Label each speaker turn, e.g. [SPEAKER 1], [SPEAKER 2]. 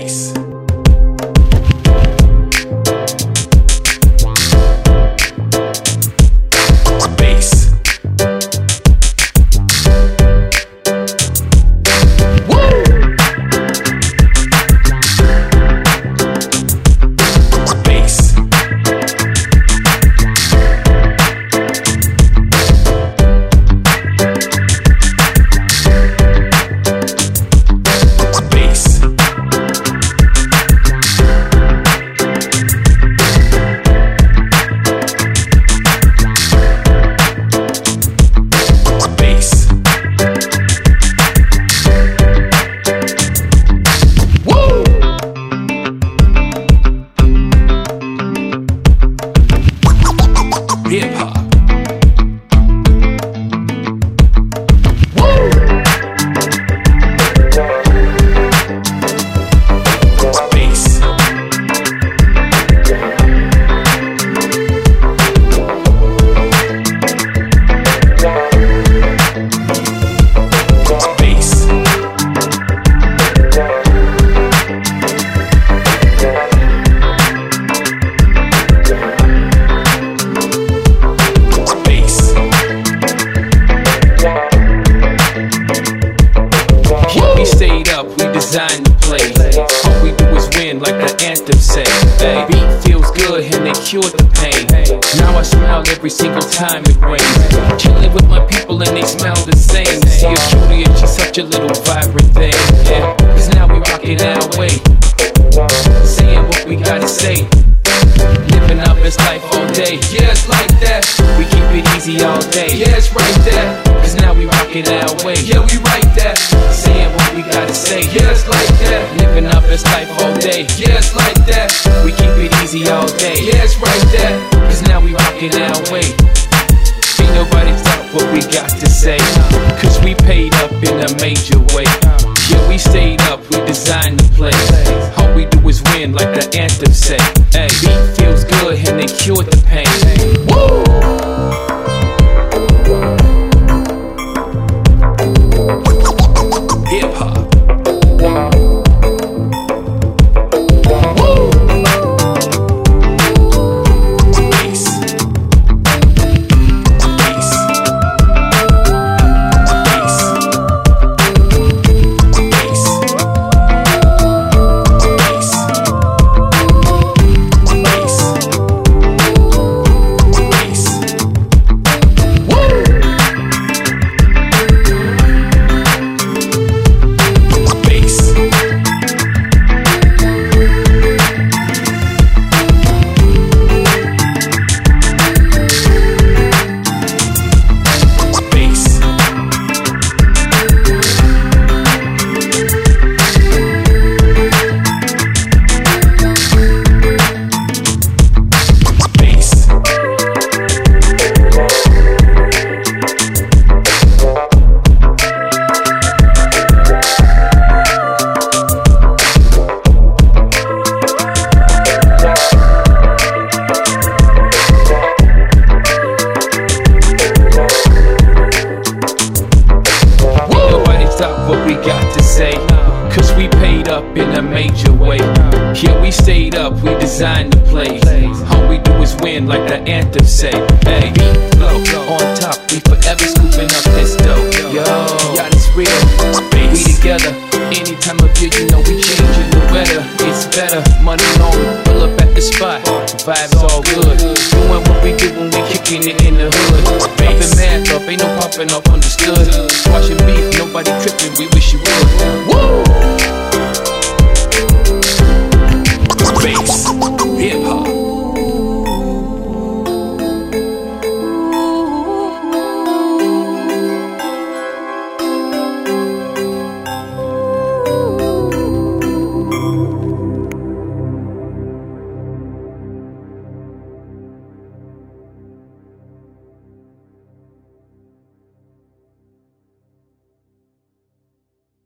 [SPEAKER 1] face. Say. Beat feels good and they cure the pain. Now I smile every single time it rains. Chilling with my people and they smell the same. See a cutie and she's such a little vibrant thing. Yeah, cause now we rockin' our way. Saying what we gotta say. Living our best life all day. Yeah, it's like that. We keep it easy all day. Yeah, it's right there. Cause now we rockin' our way. Yeah, we right there. Saying what we gotta say. Yeah, it's like that. Living our best life all day. Yeah, it's like that. We day. Yeah, it's right there. Cause now we rockin' our way. Ain't nobody stop what we got to say. Cause we paid up in a major way. Yeah, we stayed up, we designed the place. All we do is win, like the anthem say. Hey, beat feels good and they cured the pain. Woo! We stayed up, we designed the place. All we do is win, like the anthem say. Hey, flow on top, we forever scooping up this dough. Yo, yeah, it's real. We together, any time of year, you know we changing the weather. It's better, money long, pull up at the spot. Vibes all good. Doing what we do when we kicking it in the hood. Pumping mad up, ain't no popping off understood. Watching beef, nobody tripping, we wish you